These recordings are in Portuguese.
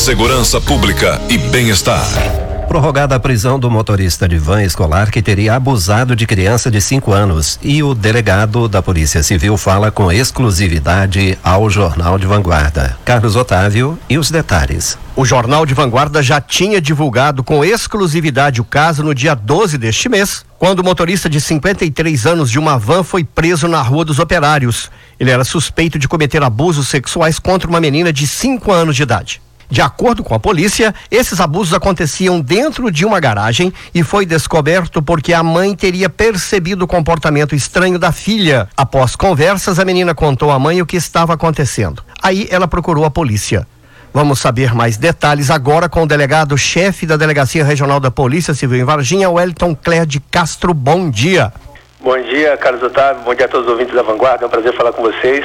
Segurança Pública e Bem-Estar. Prorrogada a prisão do motorista de van escolar que teria abusado de criança de 5 anos. E o delegado da Polícia Civil fala com exclusividade ao Jornal de Vanguarda. Carlos Otávio e os detalhes. O Jornal de Vanguarda já tinha divulgado com exclusividade o caso no dia 12 deste mês, quando o motorista de 53 anos de uma van foi preso na Rua dos Operários. Ele era suspeito de cometer abusos sexuais contra uma menina de 5 anos de idade. De acordo com a polícia, esses abusos aconteciam dentro de uma garagem e foi descoberto porque a mãe teria percebido o comportamento estranho da filha. Após conversas, a menina contou à mãe o que estava acontecendo. Aí ela procurou a polícia. Vamos saber mais detalhes agora com o delegado-chefe da Delegacia Regional da Polícia Civil em Varginha, Wellington Clér de Castro. Bom dia. Bom dia, Carlos Otávio. Bom dia a todos os ouvintes da Vanguarda. É um prazer falar com vocês.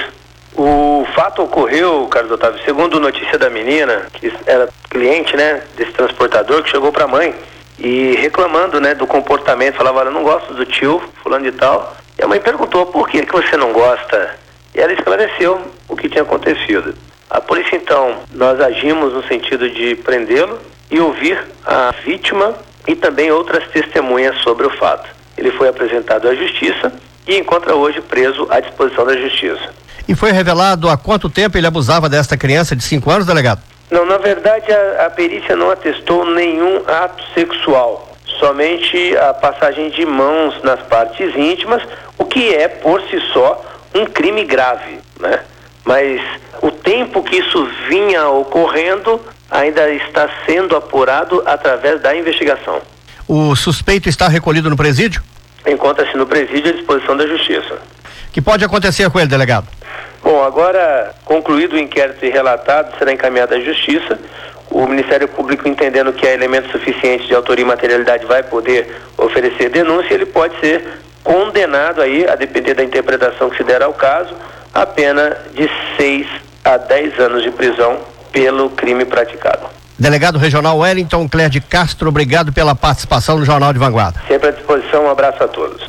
O fato ocorreu, Carlos Otávio, segundo notícia da menina, que era cliente, né, desse transportador, que chegou para a mãe e reclamando, né, do comportamento, falava, olha, não gosto do tio, fulano de tal. E a mãe perguntou, por que, que você não gosta? E ela esclareceu o que tinha acontecido. A polícia, então, nós agimos no sentido de prendê-lo e ouvir a vítima e também outras testemunhas sobre o fato. Ele foi apresentado à justiça e encontra hoje preso à disposição da justiça. E foi revelado há quanto tempo ele abusava desta criança de 5 anos, delegado? Não, na verdade a, a perícia não atestou nenhum ato sexual, somente a passagem de mãos nas partes íntimas, o que é por si só um crime grave, né? Mas o tempo que isso vinha ocorrendo ainda está sendo apurado através da investigação. O suspeito está recolhido no presídio? Encontra-se no presídio à disposição da justiça. que pode acontecer com ele, delegado? Bom, agora concluído o inquérito e relatado, será encaminhado à Justiça. O Ministério Público, entendendo que há elementos suficientes de autoria e materialidade, vai poder oferecer denúncia. Ele pode ser condenado aí, a depender da interpretação que se der ao caso, a pena de 6 a 10 anos de prisão pelo crime praticado. Delegado Regional Wellington Clér de Castro, obrigado pela participação no Jornal de Vanguarda. Sempre à disposição, um abraço a todos.